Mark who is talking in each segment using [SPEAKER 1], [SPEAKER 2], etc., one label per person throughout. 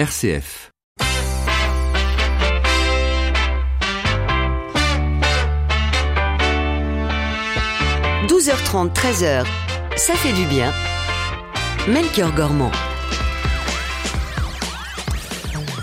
[SPEAKER 1] RCF.
[SPEAKER 2] « 12h30, 13h, ça fait du bien. Melchior Gormand.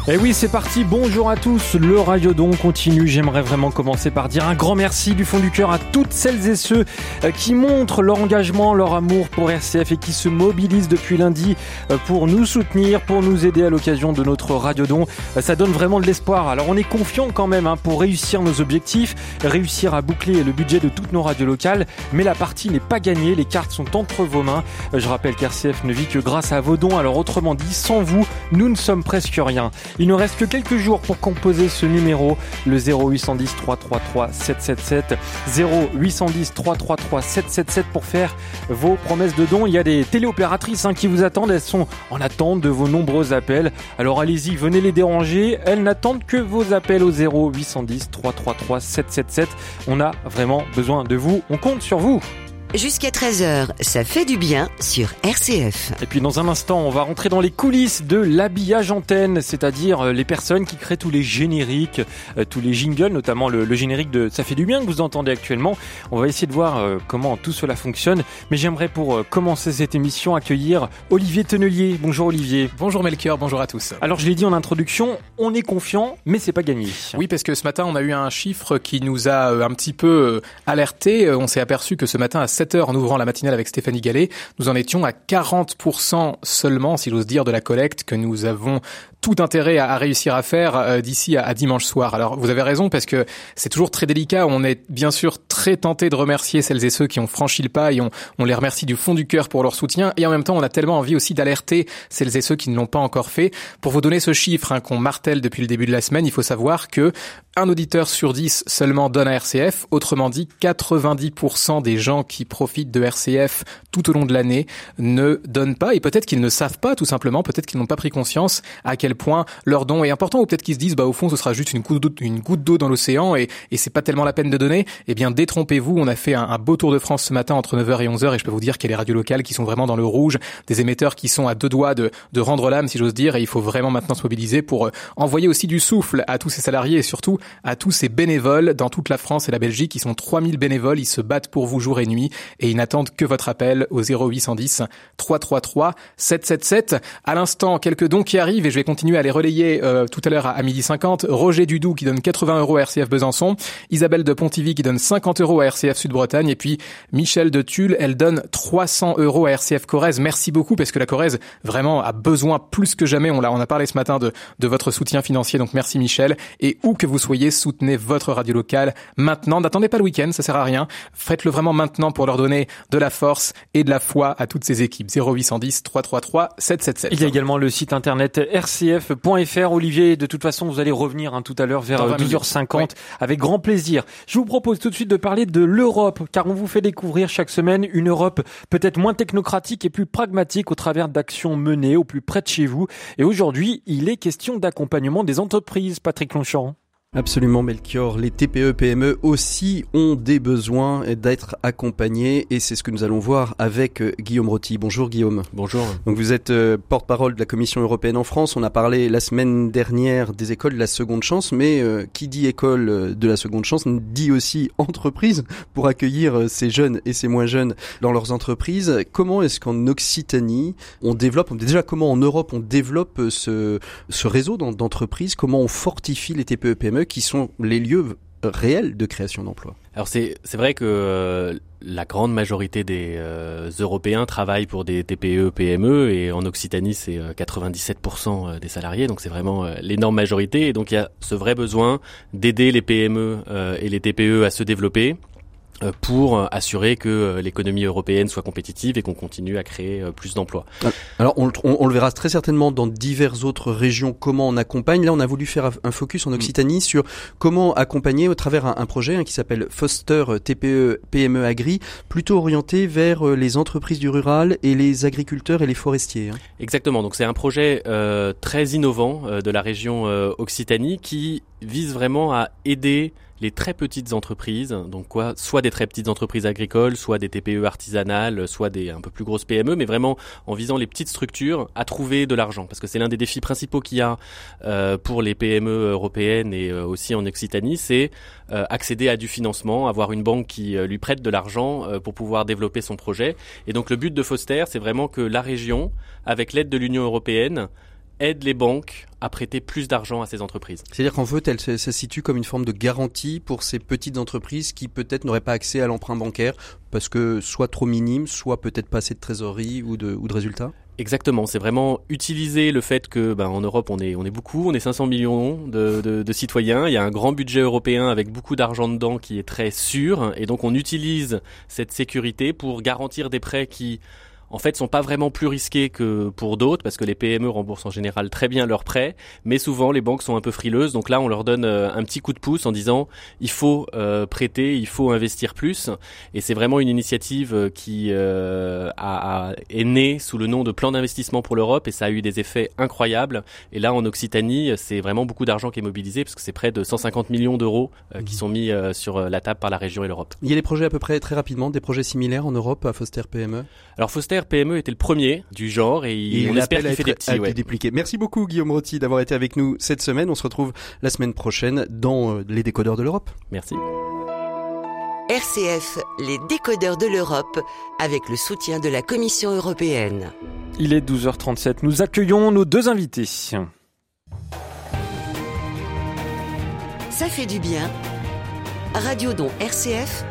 [SPEAKER 3] Et Eh oui, c'est parti. Bonjour à tous. Le Radiodon continue. J'aimerais vraiment commencer par dire un grand merci du fond du cœur à toutes celles et ceux euh, qui montrent leur engagement, leur amour pour RCF et qui se mobilisent depuis lundi euh, pour nous soutenir, pour nous aider à l'occasion de notre Radiodon. Euh, Ça donne vraiment de l'espoir. Alors on est confiant quand même hein, pour réussir nos objectifs, réussir à boucler le budget de toutes nos radios locales. Mais la partie n'est pas gagnée. Les cartes sont entre vos mains. Je rappelle qu'RCF ne vit que grâce à vos dons. Alors autrement dit, sans vous, nous ne sommes presque rien. Il ne reste que quelques jours pour composer ce numéro, le 0810 333 777. 0810 333 777 pour faire vos promesses de dons. Il y a des téléopératrices hein, qui vous attendent. Elles sont en attente de vos nombreux appels. Alors allez-y, venez les déranger. Elles n'attendent que vos appels au 0810 333 777. On a vraiment besoin de vous. On compte sur vous.
[SPEAKER 2] Jusqu'à 13h, ça fait du bien sur RCF.
[SPEAKER 3] Et puis dans un instant, on va rentrer dans les coulisses de l'habillage antenne, c'est-à-dire euh, les personnes qui créent tous les génériques, euh, tous les jingles, notamment le, le générique de Ça fait du bien que vous entendez actuellement. On va essayer de voir euh, comment tout cela fonctionne. Mais j'aimerais pour commencer cette émission accueillir Olivier Tonnelier. Bonjour Olivier.
[SPEAKER 4] Bonjour Melchior, bonjour à tous.
[SPEAKER 3] Alors je l'ai dit en introduction, on est confiant, mais c'est pas gagné.
[SPEAKER 4] Oui, parce que ce matin, on a eu un chiffre qui nous a un petit peu alerté. On s'est aperçu que ce matin, à 7 heures, en ouvrant la matinale avec Stéphanie Gallet, nous en étions à 40% seulement, si j'ose dire, de la collecte que nous avons tout intérêt à, à réussir à faire euh, d'ici à, à dimanche soir. Alors, vous avez raison, parce que c'est toujours très délicat. On est bien sûr très tenté de remercier celles et ceux qui ont franchi le pas et on, on les remercie du fond du cœur pour leur soutien. Et en même temps, on a tellement envie aussi d'alerter celles et ceux qui ne l'ont pas encore fait. Pour vous donner ce chiffre hein, qu'on martèle depuis le début de la semaine, il faut savoir que un auditeur sur 10 seulement donne à RCF. Autrement dit, 90% des gens qui profitent de RCF tout au long de l'année ne donnent pas et peut-être qu'ils ne savent pas tout simplement, peut-être qu'ils n'ont pas pris conscience à quel point leur don est important ou peut-être qu'ils se disent bah au fond ce sera juste une goutte d'eau, dans l'océan et, et c'est pas tellement la peine de donner. Eh bien détrompez-vous, on a fait un, beau tour de France ce matin entre 9h et 11h et je peux vous dire qu'il y a les radios locales qui sont vraiment dans le rouge, des émetteurs qui sont à deux doigts de, de rendre l'âme si j'ose dire et il faut vraiment maintenant se mobiliser pour euh, envoyer aussi du souffle à tous ces salariés et surtout à tous ces bénévoles dans toute la France et la Belgique. Ils sont 3000 bénévoles, ils se battent pour vous jour et nuit et ils n'attendent que votre appel au 0810 333 777. À l'instant, quelques dons qui arrivent et je vais continuer à les relayer euh, tout à l'heure à, à midi 50. Roger Dudou qui donne 80 euros à RCF Besançon, Isabelle de Pontivy qui donne 50 euros à RCF Sud-Bretagne et puis Michel de Tulle, elle donne 300 euros à RCF Corrèze. Merci beaucoup parce que la Corrèze vraiment a besoin plus que jamais. On l'a, on a parlé ce matin de, de votre soutien financier, donc merci Michel. Et où que vous soyez, soutenez votre radio locale maintenant. N'attendez pas le week-end, ça sert à rien. Faites-le vraiment maintenant pour leur donner de la force et de la foi à toutes ces équipes. 0810 333 777.
[SPEAKER 3] Il y a également le site internet Olivier, de toute façon, vous allez revenir hein, tout à l'heure vers
[SPEAKER 4] Dans
[SPEAKER 3] euh,
[SPEAKER 4] 20 minutes.
[SPEAKER 3] 12h50
[SPEAKER 4] Ouais.
[SPEAKER 3] avec grand plaisir. Je vous propose tout de suite de parler de l'Europe, car on vous fait découvrir chaque semaine une Europe peut-être moins technocratique et plus pragmatique au travers d'actions menées au plus près de chez vous. Et aujourd'hui, il est question d'accompagnement des entreprises. Patrick Longchamp.
[SPEAKER 5] Absolument Melchior, les TPE PME aussi ont des besoins d'être accompagnés et c'est ce que nous allons voir avec euh, Guillaume Rotti. Bonjour Guillaume.
[SPEAKER 6] Bonjour.
[SPEAKER 5] Donc vous êtes euh, porte-parole de la Commission européenne en France. On a parlé la semaine dernière des écoles de la seconde chance, mais euh, qui dit école de la seconde chance dit aussi entreprise pour accueillir ces jeunes et ces moins jeunes dans leurs entreprises. Comment est-ce qu'en Occitanie on développe, déjà comment en Europe on développe ce, ce réseau d'en- d'entreprises, comment on fortifie les TPE PME qui sont les lieux réels de création d'emplois.
[SPEAKER 6] Alors c'est vrai que euh, la grande majorité des euh, Européens travaillent pour des TPE, PME et en Occitanie c'est euh, 97% des salariés donc c'est vraiment euh, l'énorme majorité. Et donc il y a ce vrai besoin d'aider les PME euh, et les TPE à se développer. euh, pour euh, assurer que euh, l'économie européenne soit compétitive et qu'on continue à créer euh, plus d'emplois.
[SPEAKER 5] Alors on, on- on le verra très certainement dans diverses autres régions comment on accompagne. Là on a voulu faire un- focus en Occitanie sur comment accompagner au travers un, un projet hein, qui s'appelle Foster TPE PME Agri, plutôt orienté vers euh, les entreprises du rural et les agriculteurs et les forestiers. hein.
[SPEAKER 6] Exactement. Donc c'est un projet euh, très innovant euh, de la région euh, Occitanie qui vise vraiment à aider les très petites entreprises, donc quoi, soit des très petites entreprises agricoles, soit des TPE artisanales, soit des un peu plus grosses PME, mais vraiment en visant les petites structures à trouver de l'argent, parce que c'est l'un des défis principaux qu'il y a euh, pour les PME européennes et euh, aussi en Occitanie, c'est euh, accéder à du financement, avoir une banque qui lui prête de l'argent pour pouvoir développer son projet. Et donc le but de Foster, c'est vraiment que la région, avec l'aide de l'Union européenne, aide les banques à prêter plus d'argent à ces entreprises.
[SPEAKER 5] C'est-à-dire qu'en fait, elle se, situe comme une forme de garantie pour ces petites entreprises qui peut-être n'auraient pas accès à l'emprunt bancaire parce que soit trop minime, soit peut-être pas assez de trésorerie ou de, ou de résultats.
[SPEAKER 6] Exactement, c'est vraiment utiliser le fait que ben, en Europe on est on est beaucoup, on est 500 millions de, de, de citoyens, il y a un grand budget européen avec beaucoup d'argent dedans qui est très sûr. Et donc on utilise cette sécurité pour garantir des prêts qui en fait, sont pas vraiment plus risqués que pour d'autres parce que les PME remboursent en général très bien leurs prêts, mais souvent les banques sont un peu frileuses. Donc là, on leur donne euh, un petit coup de pouce en disant il faut euh, prêter, il faut investir plus. Et c'est vraiment une initiative euh, qui a, est née sous le nom de plan d'investissement pour l'Europe et ça a eu des effets incroyables. Et là, en Occitanie, c'est vraiment beaucoup d'argent qui est mobilisé parce que c'est près de 150 millions d'euros qui mmh. sont mis sur la table par la région et l'Europe.
[SPEAKER 5] Il y a des projets à peu près très rapidement, des projets similaires en Europe à Foster PME.
[SPEAKER 6] Alors Foster PME était le premier du genre et, on espère qu'il fait des petits. Ouais.
[SPEAKER 5] Merci beaucoup Guillaume Rotti d'avoir été avec nous cette semaine. On se retrouve la semaine prochaine dans euh, les décodeurs de l'Europe.
[SPEAKER 6] Merci.
[SPEAKER 2] RCF, les décodeurs de l'Europe, avec le soutien de la Commission européenne.
[SPEAKER 3] Il est 12h37. Nous accueillons nos deux invités. Ça
[SPEAKER 2] fait du bien. Radio Don RCF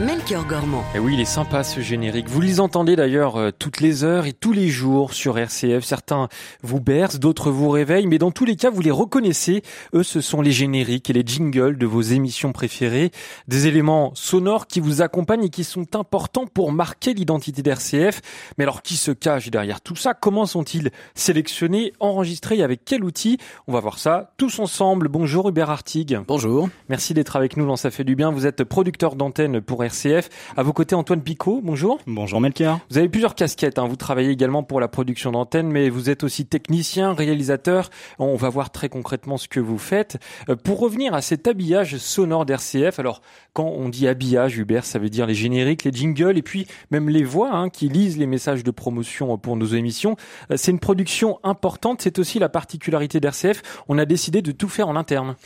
[SPEAKER 2] Melchior Gormand.
[SPEAKER 3] Et oui, il est sympa ce générique. Vous les entendez d'ailleurs euh, toutes les heures et tous les jours sur RCF. Certains vous bercent, d'autres vous réveillent, mais dans tous les cas, vous les reconnaissez. Eux, ce sont les génériques et les jingles de vos émissions préférées. Des éléments sonores qui vous accompagnent et qui sont importants pour marquer l'identité d'RCF. Mais alors, qui se cache derrière tout ça? Comment sont-ils sélectionnés, enregistrés et avec quel outil? On va voir ça tous ensemble. Bonjour Hubert Artig.
[SPEAKER 1] Bonjour.
[SPEAKER 3] Merci d'être avec nous dans Ça fait du bien. Vous êtes producteur d'antenne pour RCF. À vos côtés, Antoine Picot, bonjour.
[SPEAKER 7] Bonjour Melchior.
[SPEAKER 3] Vous avez plusieurs casquettes, hein. vous travaillez également pour la production d'antennes, mais vous êtes aussi technicien, réalisateur. On va voir très concrètement ce que vous faites. Euh, pour revenir à cet habillage sonore d'RCF, alors quand on dit habillage, Hubert, ça veut dire les génériques, les jingles et puis même les voix hein, qui lisent les messages de promotion pour nos émissions. Euh, c'est une production importante, c'est aussi la particularité d'RCF. On a décidé de tout faire en interne.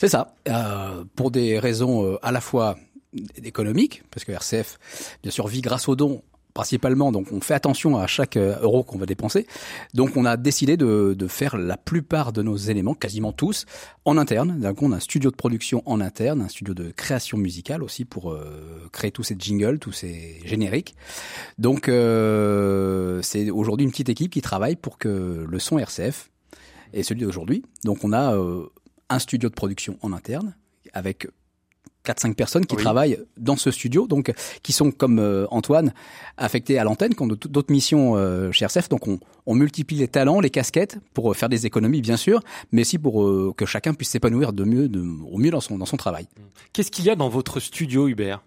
[SPEAKER 1] C'est ça, euh, pour des raisons euh, à la fois économique, parce que RCF, bien sûr, vit grâce aux dons principalement, donc on fait attention à chaque euh, euro qu'on va dépenser. Donc on a décidé de, de, faire la plupart de nos éléments, quasiment tous, en interne. Donc on a un studio de production en interne, un studio de création musicale aussi pour euh, créer tous ces jingles, tous ces génériques. Donc euh, c'est aujourd'hui une petite équipe qui travaille pour que le son RCF est celui d'aujourd'hui. Donc on a euh, un studio de production en interne avec 4-5 personnes qui travaillent dans ce studio, donc qui sont comme euh, Antoine affectés à l'antenne, qui ont d'autres missions euh, chez RCF. Donc on, on, multiplie les talents, les casquettes pour euh, faire des économies bien sûr, mais aussi pour que chacun puisse s'épanouir de mieux, de, au mieux dans son dans son travail.
[SPEAKER 3] Qu'est-ce qu'il y a dans votre studio, Hubert?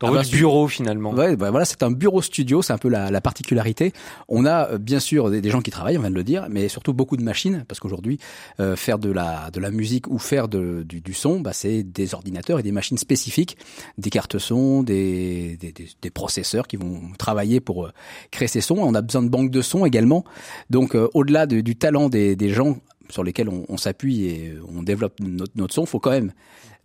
[SPEAKER 3] Dans ah votre bah, bureau finalement.
[SPEAKER 1] Ouais, bah voilà, c'est un bureau studio, c'est un peu la, la, particularité. On a euh, bien sûr des, gens qui travaillent, on vient de le dire, mais surtout beaucoup de machines, parce qu'aujourd'hui, euh, faire de la de la musique ou faire de, du, du son, bah, c'est des ordinateurs et des machines spécifiques, des cartes son, des, des, des, processeurs qui vont travailler pour euh, créer ces sons. On a besoin de banques de sons également. Donc, au-delà du talent des, des gens sur lesquels on, on s'appuie et on développe notre, notre son, faut quand même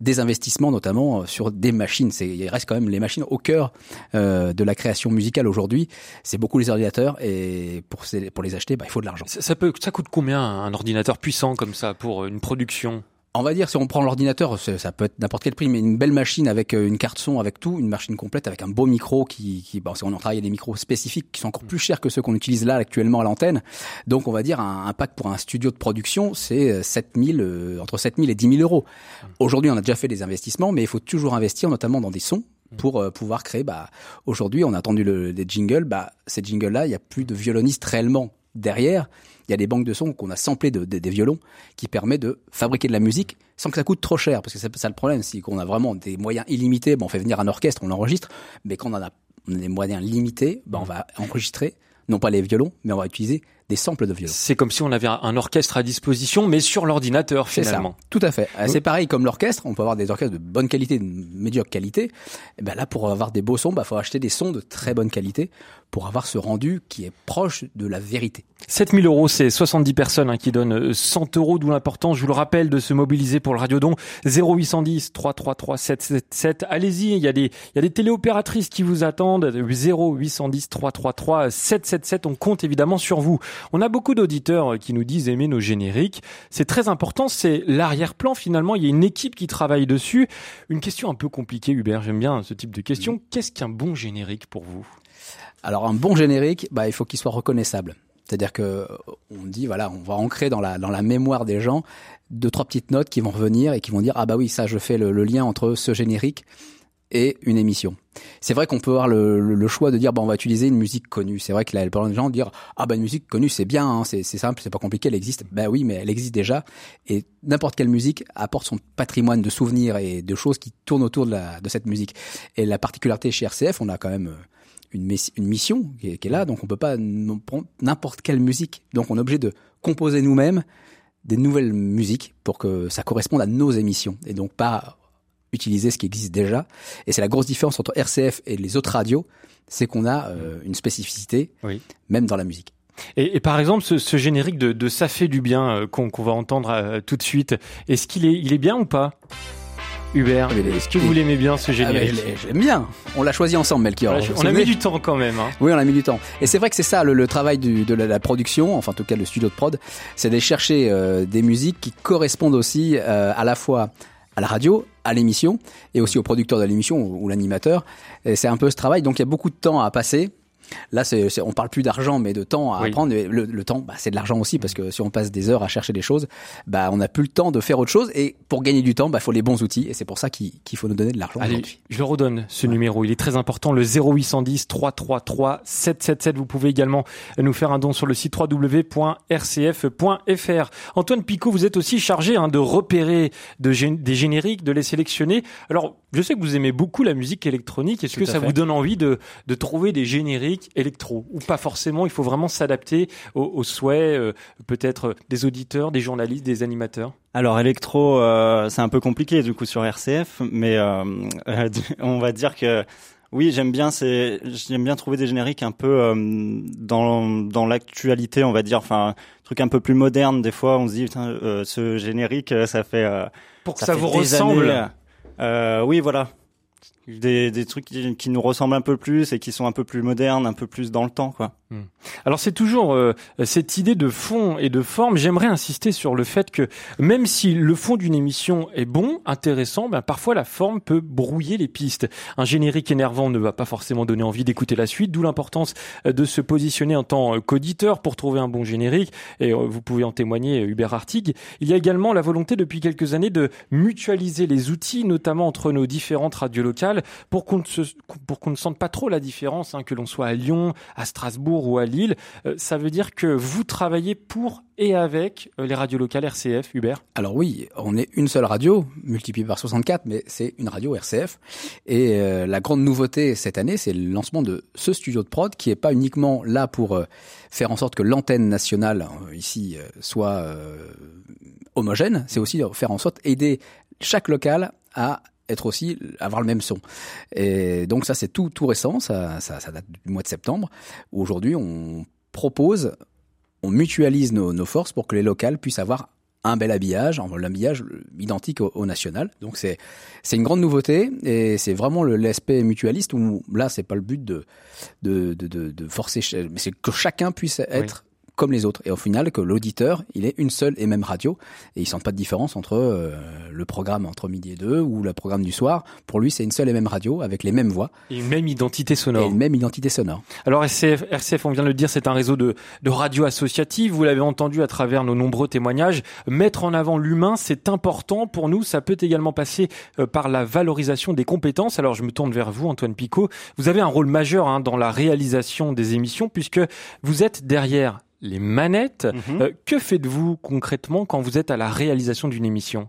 [SPEAKER 1] des investissements notamment euh, sur des machines. C'est, il reste quand même les machines au cœur euh, de la création musicale aujourd'hui. C'est beaucoup les ordinateurs et pour, pour les acheter, bah, il faut de l'argent.
[SPEAKER 3] Ça, ça, coûte combien un ordinateur puissant comme ça pour une production?
[SPEAKER 1] On va dire, si on prend l'ordinateur, ça peut être n'importe quel prix, mais une belle machine avec euh, une carte son, avec tout, une machine complète, avec un beau micro qui, qui bon, on en travaille des micros spécifiques qui sont encore plus chers que ceux qu'on utilise là actuellement à l'antenne. Donc, on va dire, un, pack pour un studio de production, c'est 7000, euh, euh, entre 7000 et 10 000 euros. Aujourd'hui, on a déjà fait des investissements, mais il faut toujours investir, notamment dans des sons, pour pouvoir créer. Bah, aujourd'hui, on a entendu le, des jingles. Bah, ces jingles-là, il n'y a plus de violonistes réellement derrière il y a des banques de sons qu'on a samplé de, des violons qui permet de fabriquer de la musique sans que ça coûte trop cher. Parce que c'est ça le problème, c'est qu'on a vraiment des moyens illimités. Bon, on fait venir un orchestre, on l'enregistre, mais quand on a, on a des moyens limités, ben on va enregistrer non pas les violons, mais on va utiliser des samples de violon.
[SPEAKER 3] C'est comme si on avait un orchestre à disposition, mais sur l'ordinateur
[SPEAKER 1] ça,
[SPEAKER 3] finalement.
[SPEAKER 1] tout à fait. Euh, C'est pareil comme l'orchestre, on peut avoir des orchestres de bonne qualité, de médiocre qualité. Et ben là, pour avoir des beaux sons, bah faut acheter des sons de très bonne qualité pour avoir ce rendu qui est proche de la vérité.
[SPEAKER 3] 7000 euros, c'est 70 personnes hein, qui donnent euh, 100 euros, d'où l'importance, je vous le rappelle, de se mobiliser pour le Radiodon 0810 333 777. Allez-y, il y a des il y a des téléopératrices qui vous attendent 0810 333 777. On compte évidemment sur vous. On a beaucoup d'auditeurs euh, qui nous disent aimer nos génériques. C'est très important, c'est l'arrière-plan finalement, il y a une équipe qui travaille dessus. Une question un peu compliquée Hubert, j'aime bien ce type de question. Qu'est-ce qu'un bon générique pour vous?
[SPEAKER 1] Alors un bon générique, bah il faut qu'il soit reconnaissable. C'est-à-dire que euh, on dit voilà, on va ancrer dans la dans la mémoire des gens deux trois petites notes qui vont revenir et qui vont dire ah bah oui ça je fais le, lien entre ce générique et une émission. C'est vrai qu'on peut avoir le, le, choix de dire bon on va utiliser une musique connue. C'est vrai que la plupart des gens dire ah bah une musique connue c'est bien, hein, c'est simple, c'est pas compliqué, elle existe. Ben oui, mais elle existe déjà et n'importe quelle musique apporte son patrimoine de souvenirs et de choses qui tournent autour de la de cette musique. Et la particularité chez RCF, on a quand même euh, une, une mission qui est, qui est là, donc on peut pas prendre n'importe quelle musique. Donc on est obligé de composer nous-mêmes des nouvelles musiques pour que ça corresponde à nos émissions et donc pas utiliser ce qui existe déjà. Et c'est la grosse différence entre RCF et les autres radios, c'est qu'on a euh, une spécificité,
[SPEAKER 3] Oui.
[SPEAKER 1] même dans la musique.
[SPEAKER 3] Et, et par exemple, ce, ce générique de, de Ça fait du bien euh, qu'on qu'on va entendre euh, tout de suite, est-ce qu'il est, il est bien ou pas? Hubert,
[SPEAKER 1] Ah,
[SPEAKER 3] est-ce que vous l'aimez bien ce
[SPEAKER 1] Ah,
[SPEAKER 3] générique
[SPEAKER 1] je l'aime bien. On l'a choisi ensemble, Melchior.
[SPEAKER 3] Voilà, On a mis du temps quand même. Hein.
[SPEAKER 1] Oui, on a mis du temps. Et c'est vrai que c'est ça le, le travail du, de la, la production, enfin en tout cas le studio de prod, c'est d'aller chercher euh, des musiques qui correspondent aussi euh, à la fois à la radio, à l'émission, et aussi au producteur de l'émission ou, ou l'animateur. Et c'est un peu ce travail. Donc il y a beaucoup de temps à passer. Là, c'est, c'est- on parle plus d'argent, mais de temps à
[SPEAKER 3] Oui.
[SPEAKER 1] apprendre. Et Le, le temps, bah, c'est de l'argent aussi, parce que si on passe des heures à chercher des choses, bah, on n'a plus le temps de faire autre chose. Et pour gagner du temps, bah, il faut les bons outils. Et c'est pour ça qu'il, qu'il faut nous donner de l'argent
[SPEAKER 3] Allez,
[SPEAKER 1] aujourd'hui.
[SPEAKER 3] je le redonne, ce numéro. Il est très important, le 0810 333 777. Vous pouvez également nous faire un don sur le site www.rcf.fr. Antoine Picot, vous êtes aussi chargé hein, de repérer de des génériques, de les sélectionner. Alors, je sais que vous aimez beaucoup la musique électronique. Est-ce que ça
[SPEAKER 5] fait.
[SPEAKER 3] vous donne envie de, de trouver des génériques électro Ou pas forcément, il faut vraiment s'adapter aux, aux souhaits, euh, peut-être des auditeurs, des journalistes, des animateurs
[SPEAKER 7] Alors électro, euh, c'est un peu compliqué du coup sur RCF, mais euh, euh, on va dire que oui, j'aime bien, c'est j'aime bien trouver des génériques un peu euh, dans dans l'actualité, on va dire, enfin un truc un peu plus moderne. Des fois, on se dit euh, ce générique, euh, ça fait euh,
[SPEAKER 3] Pour que ça, vous ressemble
[SPEAKER 7] années, euh, oui, voilà. Des, des trucs qui, nous ressemblent un peu plus et qui sont un peu plus modernes, un peu plus dans le temps, quoi.
[SPEAKER 3] Alors c'est toujours euh, cette idée de fond et de forme. J'aimerais insister sur le fait que même si le fond d'une émission est bon, intéressant, ben parfois la forme peut brouiller les pistes. Un générique énervant ne va pas forcément donner envie d'écouter la suite, d'où l'importance euh, de se positionner en tant qu'auditeur pour trouver un bon générique. Et euh, vous pouvez en témoigner, euh, Hubert Artig. Il y a également la volonté depuis quelques années de mutualiser les outils, notamment entre nos différentes radios locales, pour qu'on ne, sente pas trop la différence, hein, que l'on soit à Lyon, à Strasbourg ou à Lille. Euh, ça veut dire que vous travaillez pour et avec euh, les radios locales RCF, Hubert?
[SPEAKER 1] Alors oui, on est une seule radio, multipliée par 64, mais c'est une radio RCF. Et euh, la grande nouveauté cette année, c'est le lancement de ce studio de prod qui est pas uniquement là pour faire en sorte que l'antenne nationale ici soit homogène, c'est aussi faire en sorte aider chaque local à être aussi avoir le même son. Et donc ça c'est tout tout récent, ça, ça ça date du mois de septembre aujourd'hui on propose on mutualise nos, nos forces pour que les locales puissent avoir un bel habillage, enfin, l'habillage identique au, au national. Donc c'est c'est une grande nouveauté et c'est vraiment l'aspect mutualiste où là c'est pas le but de de de, de, de forcer, mais c'est que chacun puisse être comme les autres et au final que l'auditeur il est une seule et même radio et il sent pas de différence entre euh, le programme entre midi et deux ou le programme du soir. Pour lui c'est une seule et même radio avec les mêmes voix
[SPEAKER 3] Et une même identité
[SPEAKER 1] et
[SPEAKER 3] sonore.
[SPEAKER 1] une même identité sonore.
[SPEAKER 3] Alors RCF, RCF, on vient de le dire, c'est un réseau de, de radios associatives. Vous l'avez entendu à travers nos nombreux témoignages. Mettre en avant l'humain, c'est important pour nous. Ça peut également passer euh, par la valorisation des compétences. Alors je me tourne vers vous, Antoine Picot. Vous avez un rôle majeur hein, dans la réalisation des émissions puisque vous êtes derrière les manettes.
[SPEAKER 7] Mhm.
[SPEAKER 3] Euh, que faites-vous concrètement quand vous êtes à la réalisation d'une émission?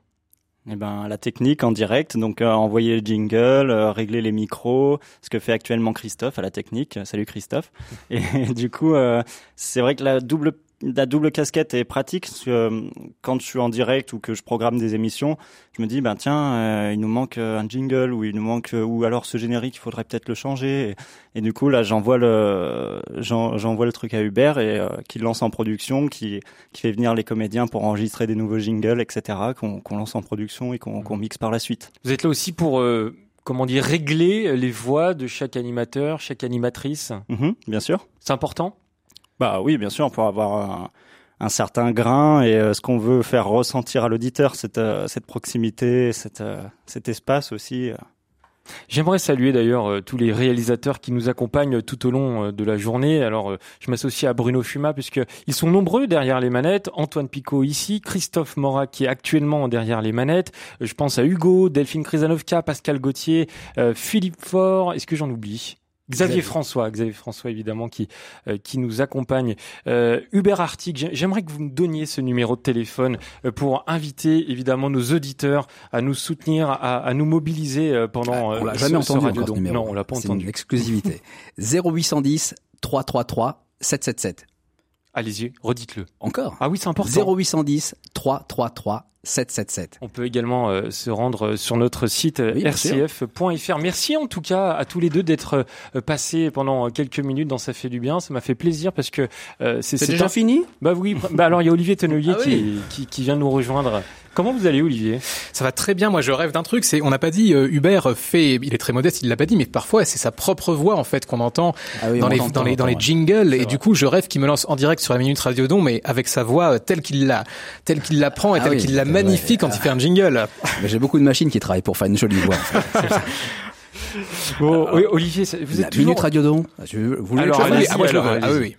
[SPEAKER 7] Eh ben, la technique en direct, donc euh, envoyer le jingle, euh, régler les micros, ce que fait actuellement Christophe à la technique. Salut Christophe. Et du coup, euh, c'est vrai que la double la double casquette est pratique parce que euh, quand je suis en direct ou que je programme des émissions, je me dis ben tiens, euh, il nous manque euh, un jingle ou il nous manque ou alors ce générique, il faudrait peut-être le changer. Et, du coup là, j'envoie le j'envoie le truc à Hubert et qui lance en production, qui qui fait venir les comédiens pour enregistrer des nouveaux jingles, etc. qu'on lance en production et qu'on mixe par la suite.
[SPEAKER 3] Vous êtes là aussi pour comment dire régler les voix de chaque animateur, chaque animatrice?
[SPEAKER 7] Mhm, bien sûr.
[SPEAKER 3] C'est important?
[SPEAKER 7] Bah oui, bien sûr, pour avoir un, certain grain et euh, ce qu'on veut faire ressentir à l'auditeur, cette, euh, cette proximité, cette, euh, cet espace aussi.
[SPEAKER 3] J'aimerais saluer d'ailleurs tous les réalisateurs qui nous accompagnent tout au long de la journée. Alors, je m'associe à Bruno Fuma puisque ils sont nombreux derrière les manettes. Antoine Picot ici, Christophe Morat qui est actuellement derrière les manettes. Je pense à Hugo, Delphine Krizanovka, Pascal Gauthier, Philippe Faure. Est-ce que j'en oublie? Xavier François, Xavier François évidemment qui euh, qui nous accompagne. Euh, Hubert Artig, j'aimerais que vous me donniez ce numéro de téléphone euh, pour inviter évidemment nos auditeurs à nous soutenir, à, à nous mobiliser euh, pendant.
[SPEAKER 1] on l'a jamais entendu encore ce numéro.
[SPEAKER 3] Non, on l'a pas entendu.
[SPEAKER 1] Une exclusivité. 0810 333 777.
[SPEAKER 3] Allez-y, redites-le.
[SPEAKER 1] Encore?
[SPEAKER 3] Ah oui, c'est important.
[SPEAKER 1] 0810 333 777.
[SPEAKER 3] On peut également euh, se rendre sur notre site rcf.fr. Merci en tout cas à tous les deux d'être euh, passés pendant quelques minutes dans Ça fait du bien. Ça m'a fait plaisir parce que
[SPEAKER 1] euh, c'est déjà fini?
[SPEAKER 3] Bah oui. Bah alors il y a Olivier Tonnelier ah qui, qui, qui vient nous rejoindre Comment vous allez, Olivier?
[SPEAKER 4] Ça va très bien. Moi, je rêve d'un truc. C'est, on n'a pas dit euh, Hubert fait. Il est très modeste. Il l'a pas dit, mais parfois c'est sa propre voix en fait qu'on entend ah dans, les, dans, les, dans les jingles. Et du coup, je rêve qu'il me lance en direct sur la minute Radio Don, mais avec sa voix euh, telle qu'il la, telle qu'il la prend et ah telle qu'il la magnifie quand il fait un jingle.
[SPEAKER 1] J'ai beaucoup de machines qui travaillent pour faire une jolie voix.
[SPEAKER 3] bon, oui, Olivier, vous êtes la
[SPEAKER 1] minute Radio Don.
[SPEAKER 3] Vous Alors, allez, ah, ah, oui, oui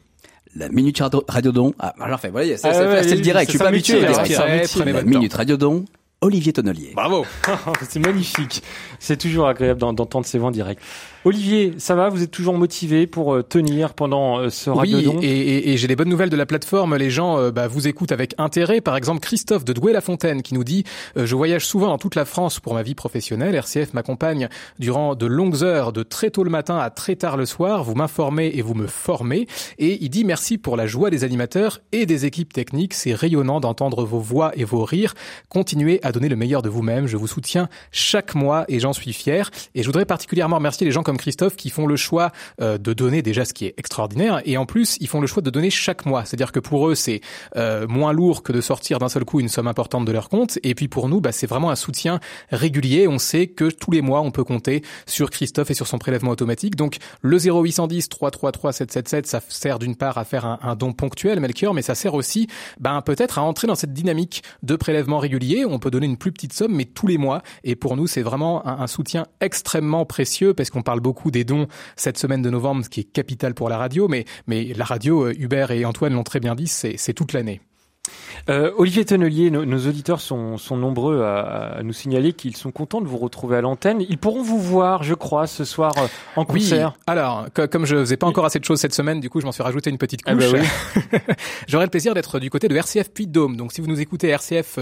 [SPEAKER 1] la minute radiodon. Ah, alors fait, voilà, c'est ah le direct. Je suis pas habitué. La minute radiodon. Olivier Tonnelier.
[SPEAKER 3] Bravo. c'est magnifique. C'est toujours agréable d'entendre ces voix en direct. Olivier, ça va Vous êtes toujours motivé pour euh, tenir pendant euh, ce
[SPEAKER 4] radio Oui, et, et, j'ai des bonnes nouvelles de la plateforme. Les gens euh, bah, vous écoutent avec intérêt. Par exemple, Christophe de Douai-la-Fontaine qui nous dit Je voyage souvent dans toute la France pour ma vie professionnelle. RCF m'accompagne durant de longues heures, de très tôt le matin à très tard le soir. Vous m'informez et vous me formez. Et il dit merci pour la joie des animateurs et des équipes techniques. C'est rayonnant d'entendre vos voix et vos rires. Continuez à donner le meilleur de vous-même. Je vous soutiens chaque mois et j'en suis fier. Et je voudrais particulièrement remercier les gens comme Christophe qui font le choix euh, de donner déjà ce qui est extraordinaire et en plus ils font le choix de donner chaque mois. C'est-à-dire que pour eux c'est euh, moins lourd que de sortir d'un seul coup une somme importante de leur compte et puis pour nous bah, c'est vraiment un soutien régulier. On sait que tous les mois on peut compter sur Christophe et sur son prélèvement automatique. Donc le 0810 333 777 ça sert d'une part à faire un, don ponctuel Melchior mais ça sert aussi ben, peut-être à entrer dans cette dynamique de prélèvement régulier. On peut donner une plus petite somme mais tous les mois et pour nous c'est vraiment un, un soutien extrêmement précieux parce qu'on parle beaucoup des dons cette semaine de novembre, ce qui est capital pour la radio, mais, mais la radio, euh, Hubert et Antoine l'ont très bien dit, c'est toute l'année.
[SPEAKER 3] Euh, Olivier Tonnelier, nos, auditeurs sont, sont nombreux à, nous signaler qu'ils sont contents de vous retrouver à l'antenne. Ils pourront vous voir, je crois, ce soir euh, en concert.
[SPEAKER 4] Alors, comme je faisais pas encore assez de choses cette semaine, du coup, je m'en suis rajouté une petite
[SPEAKER 3] ah bah
[SPEAKER 4] couche. J'aurai le plaisir d'être du côté de RCF Puy-de-Dôme. Donc, si vous nous écoutez RCF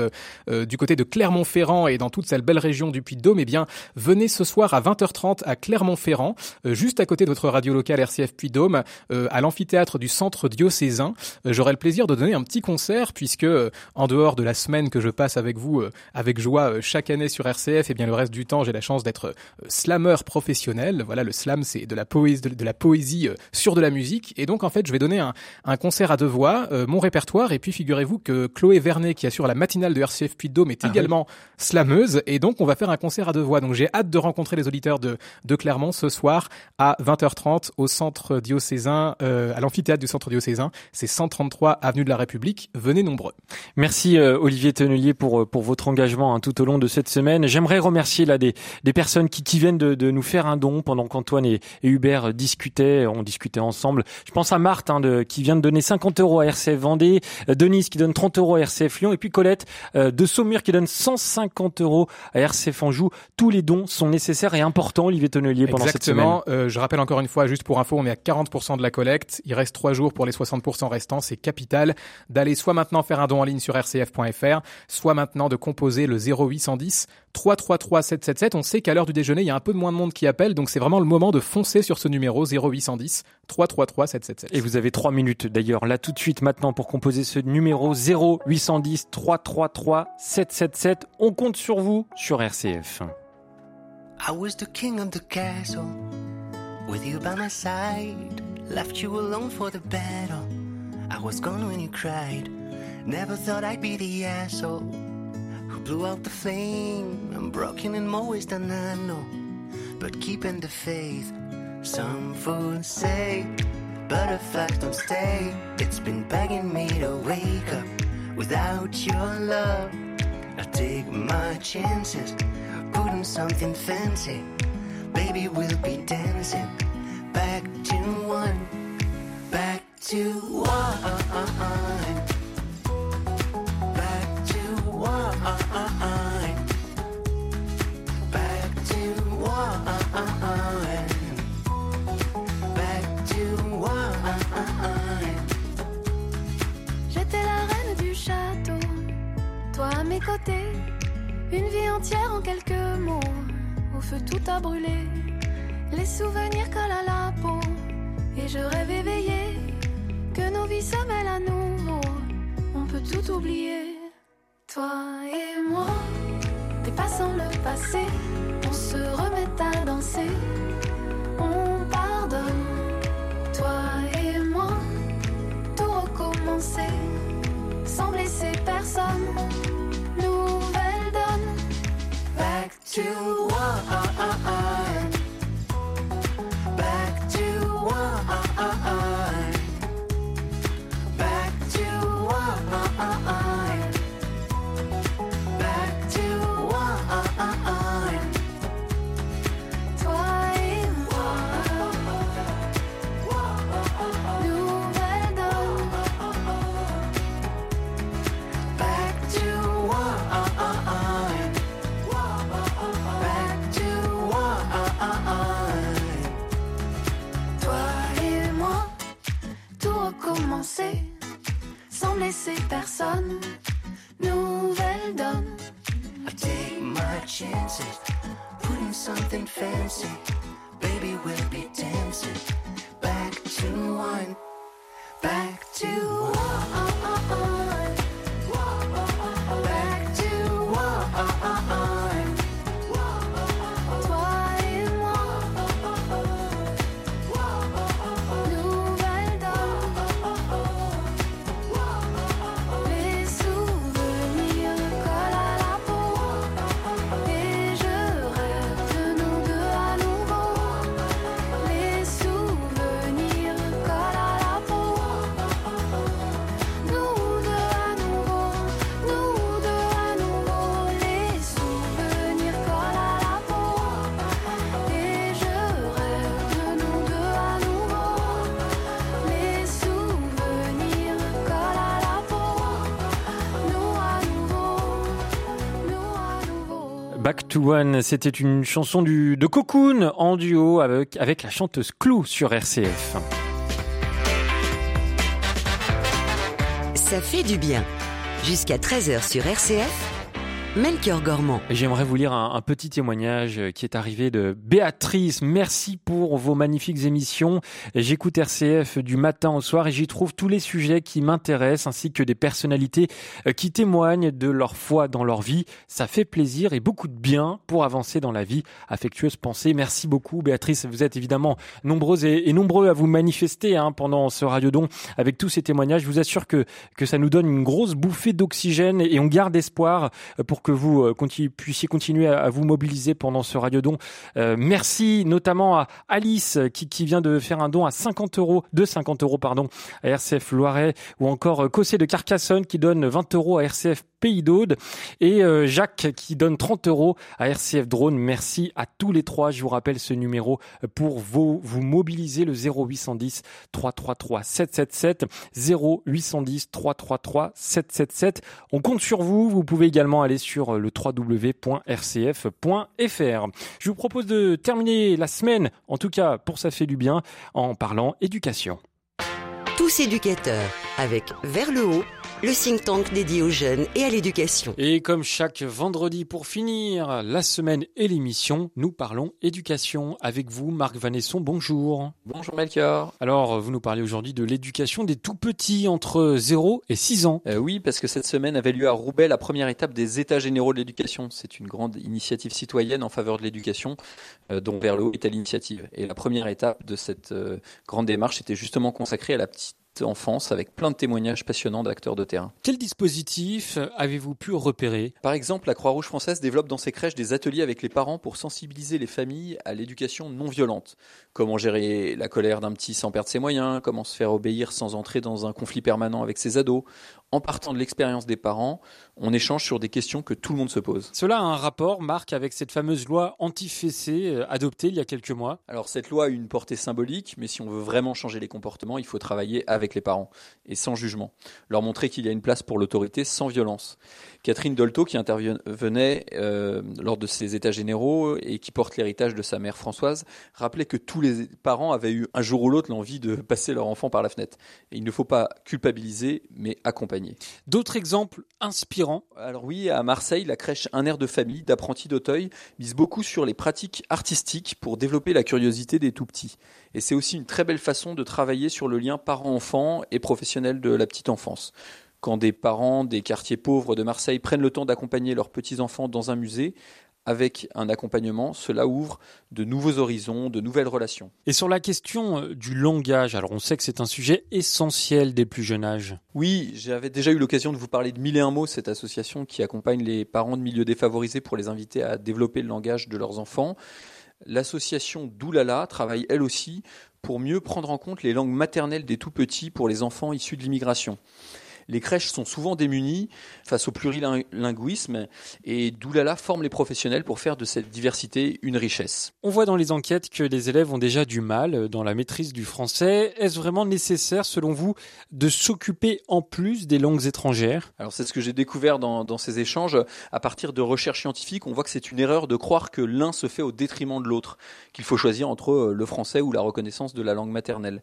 [SPEAKER 4] euh, du côté de Clermont-Ferrand et dans toute cette belle région du Puy-de-Dôme, eh bien, venez ce soir à 20h30 à Clermont-Ferrand, juste à côté de votre radio locale RCF Puy-de-Dôme, à l'amphithéâtre du Centre diocésain. J'aurai le plaisir de donner un petit concert puisque euh, en dehors de la semaine que je passe avec vous euh, avec joie euh, chaque année sur RCF, et eh bien le reste du temps, j'ai la chance d'être slameur professionnel. Voilà, le slam, c'est de la poésie, de, la poésie sur de la musique. Et donc en fait, je vais donner un, concert à deux voix, mon répertoire. Et puis figurez-vous que Chloé Vernet, qui assure la matinale de RCF Puy de Dôme, est ah également slameuse. Et donc on va faire un concert à deux voix. Donc j'ai hâte de rencontrer les auditeurs de, de Clermont ce soir à 20h30 au centre diocésain, à l'amphithéâtre du centre diocésain. C'est 133 avenue de la République. Venez nombreux.
[SPEAKER 3] Merci euh, Olivier Tonnelier pour euh, pour votre engagement hein, tout au long de cette semaine. J'aimerais remercier là des des personnes qui qui viennent de, de nous faire un don pendant qu'Antoine et, et, Hubert discutaient, on discutait ensemble. Je pense à Marthe hein, de, qui vient de donner 50 euros à RCF Vendée, euh, Denise qui donne 30 euros à RCF Lyon et puis Colette de Saumur qui donne 150 euros à RCF Anjou. Tous les dons sont nécessaires et importants, Olivier Tonnelier, pendant
[SPEAKER 4] cette
[SPEAKER 3] semaine.
[SPEAKER 4] Euh, je rappelle encore une fois, juste pour info, on est à 40% de la collecte. Il reste trois jours pour les 60% restants. C'est capital d'aller soit maintenant faire un don don en ligne sur rcf.fr, soit maintenant de composer le 0810 333 777. On sait qu'à l'heure du déjeuner, il y a un peu moins de monde qui appelle, donc c'est vraiment le moment de foncer sur ce numéro 0810 333 777.
[SPEAKER 3] Et vous avez trois minutes d'ailleurs là tout de suite maintenant pour composer ce numéro 0810 333 777. On compte sur vous sur RCF.
[SPEAKER 8] I was the king of the castle, with you by my side. Left you alone for the battle. I was gone when you cried. Never thought I'd be the asshole who blew out the flame. I'm broken in more ways than I know, but keeping the faith. Some fools say butterflies don't stay. It's been begging me to wake up without your love. I take my chances, putting something fancy. Baby, we'll be dancing back to one, back to one,
[SPEAKER 9] une vie entière en quelques mots, au feu tout a brûlé, les souvenirs collent à la peau, et je rêve éveillé, que nos vies se mêlent à nouveau, on peut tout oublier,
[SPEAKER 8] One,
[SPEAKER 3] c'était une chanson de Cocoon en duo avec, avec la chanteuse Clou sur RCF.
[SPEAKER 2] Ça fait du bien. Jusqu'à 13h sur RCF, Melchior Gormand.
[SPEAKER 3] Et J'aimerais vous lire un, petit témoignage euh, qui est arrivé de Béatrice. Merci pour vos magnifiques émissions. J'écoute RCF du matin au soir et j'y trouve tous les sujets qui m'intéressent ainsi que des personnalités euh, qui témoignent de leur foi dans leur vie. Ça fait plaisir et beaucoup de bien pour avancer dans la vie. Affectueuse pensée. Merci beaucoup Béatrice. Vous êtes évidemment nombreuses et, et nombreux à vous manifester hein, pendant ce radiodon avec tous ces témoignages. Je vous assure que, que ça nous donne une grosse bouffée d'oxygène et on garde espoir euh, pour que vous euh, puissiez continuer à, vous mobiliser pendant ce radiodon. Euh, merci notamment à Alice euh, qui, qui vient de faire un don à 50 euros, de 50 euros pardon, à RCF Loiret ou encore euh, Cossé de Carcassonne qui donne 20 euros à RCF Pays d'Aude et euh, Jacques qui donne 30 euros à RCF Drone. Merci à tous les trois. Je vous rappelle ce numéro euh, pour vous, mobiliser le 0810 333 777 0810 333 777. On compte sur vous. Vous pouvez également aller sur le www.rcf.fr. Je vous propose de terminer la semaine, en tout cas pour ça fait du bien, en parlant éducation.
[SPEAKER 2] Tous éducateurs avec Vers le haut, le think tank dédié aux jeunes et à l'éducation.
[SPEAKER 3] Et comme chaque vendredi pour finir la semaine et l'émission, nous parlons éducation avec vous, Marc Vanesson. Bonjour.
[SPEAKER 10] Bonjour Melchior.
[SPEAKER 3] Alors, vous nous parlez aujourd'hui de l'éducation des tout petits entre 0 et 6 ans.
[SPEAKER 10] Euh, oui, parce que cette semaine avait lieu à Roubaix la première étape des États généraux de l'éducation. C'est une grande initiative citoyenne en faveur de l'éducation, euh, dont vers le haut est à l'initiative. Et la première étape de cette euh, grande démarche était justement consacrée à la petite enfance avec plein de témoignages passionnants d'acteurs de terrain.
[SPEAKER 3] Quel dispositif avez-vous pu repérer?
[SPEAKER 10] Par exemple, la Croix-Rouge française développe dans ses crèches des ateliers avec les parents pour sensibiliser les familles à l'éducation non violente. Comment gérer la colère d'un petit sans perdre ses moyens, comment se faire obéir sans entrer dans un conflit permanent avec ses ados. En partant de l'expérience des parents, on échange sur des questions que tout le monde se pose.
[SPEAKER 3] Cela a un rapport, Marc, avec cette fameuse loi anti-fessée euh, adoptée il y a quelques mois.
[SPEAKER 10] Alors cette loi a une portée symbolique, mais si on veut vraiment changer les comportements, il faut travailler avec les parents et sans jugement. Leur montrer qu'il y a une place pour l'autorité sans violence. Catherine Dolto, qui intervenait euh, lors de ses états généraux et qui porte l'héritage de sa mère Françoise, rappelait que tous les parents avaient eu un jour ou l'autre l'envie de passer leur enfant par la fenêtre. Et il ne faut pas culpabiliser, mais accompagner.
[SPEAKER 3] D'autres exemples inspirants?
[SPEAKER 10] Alors oui, à Marseille, la crèche Un air de famille d'apprentis d'Auteuil mise beaucoup sur les pratiques artistiques pour développer la curiosité des tout petits. Et c'est aussi une très belle façon de travailler sur le lien parent-enfant et professionnel de la petite enfance quand des parents des quartiers pauvres de Marseille prennent le temps d'accompagner leurs petits-enfants dans un musée, avec un accompagnement, cela ouvre de nouveaux horizons, de nouvelles relations.
[SPEAKER 3] Et sur la question euh, du langage, alors on sait que c'est un sujet essentiel des plus jeunes âges.
[SPEAKER 10] Oui, j'avais déjà eu l'occasion de vous parler de Mille et un mots, cette association qui accompagne les parents de milieux défavorisés pour les inviter à développer le langage de leurs enfants. L'association Doulala travaille elle aussi pour mieux prendre en compte les langues maternelles des tout petits pour les enfants issus de l'immigration les crèches sont souvent démunies face au plurilinguisme et Doulala forme les professionnels pour faire de cette diversité une richesse.
[SPEAKER 3] On voit dans les enquêtes que les élèves ont déjà du mal dans la maîtrise du français. Est-ce vraiment nécessaire, selon vous, de s'occuper en plus des langues étrangères?
[SPEAKER 10] Alors c'est ce que j'ai découvert dans, dans ces échanges. À partir de recherches scientifiques, on voit que c'est une erreur de croire que l'un se fait au détriment de l'autre, qu'il faut choisir entre le français ou la reconnaissance de la langue maternelle.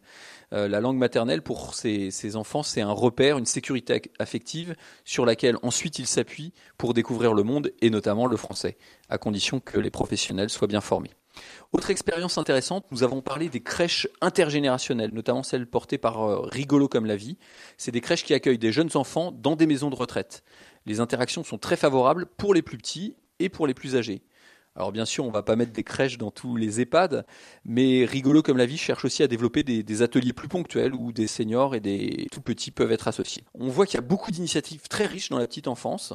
[SPEAKER 10] Euh, la langue maternelle, pour ces, ces enfants, c'est un repère, une sécurité affective sur laquelle ensuite ils s'appuient pour découvrir le monde et notamment le français, à condition que les professionnels soient bien formés. Autre expérience intéressante, nous avons parlé des crèches intergénérationnelles, notamment celles portées par euh, Rigolo comme la vie. C'est des crèches qui accueillent des jeunes enfants dans des maisons de retraite. Les interactions sont très favorables pour les plus petits et pour les plus âgés. Alors bien sûr, on va pas mettre des crèches dans tous les EHPAD, mais rigolo comme la vie cherche aussi à développer des, ateliers plus ponctuels où des seniors et des tout petits peuvent être associés. On voit qu'il y a beaucoup d'initiatives très riches dans la petite enfance,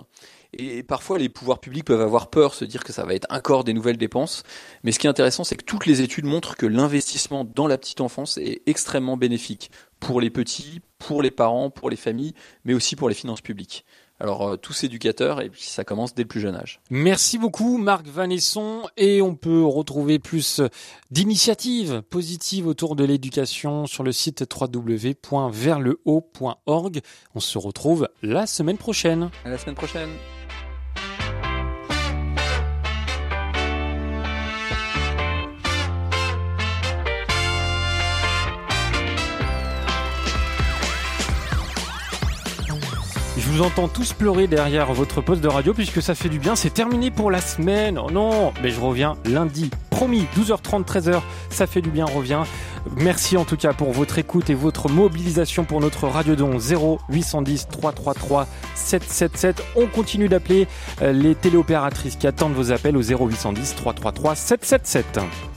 [SPEAKER 10] et parfois les pouvoirs publics peuvent avoir peur, se dire que ça va être encore des nouvelles dépenses. Mais ce qui est intéressant, c'est que toutes les études montrent que l'investissement dans la petite enfance est extrêmement bénéfique pour les petits, pour les parents, pour les familles, mais aussi pour les finances publiques. Alors euh, tous éducateurs et puis ça commence dès le plus jeune âge.
[SPEAKER 3] Merci beaucoup Marc Vanesson et on peut retrouver plus d'initiatives positives autour de l'éducation sur le site www.verlehaut.org. On se retrouve la semaine prochaine.
[SPEAKER 10] À la semaine prochaine.
[SPEAKER 3] Vous entends tous pleurer derrière votre poste de radio puisque ça fait du bien. C'est terminé pour la semaine. Oh non, mais je reviens lundi. Promis, 12h30, 13h, ça fait du bien, revient. Merci en tout cas pour votre écoute et votre mobilisation pour notre Radio Don 0810 333 777. On continue d'appeler euh, les téléopératrices qui attendent vos appels au 0810 333 777.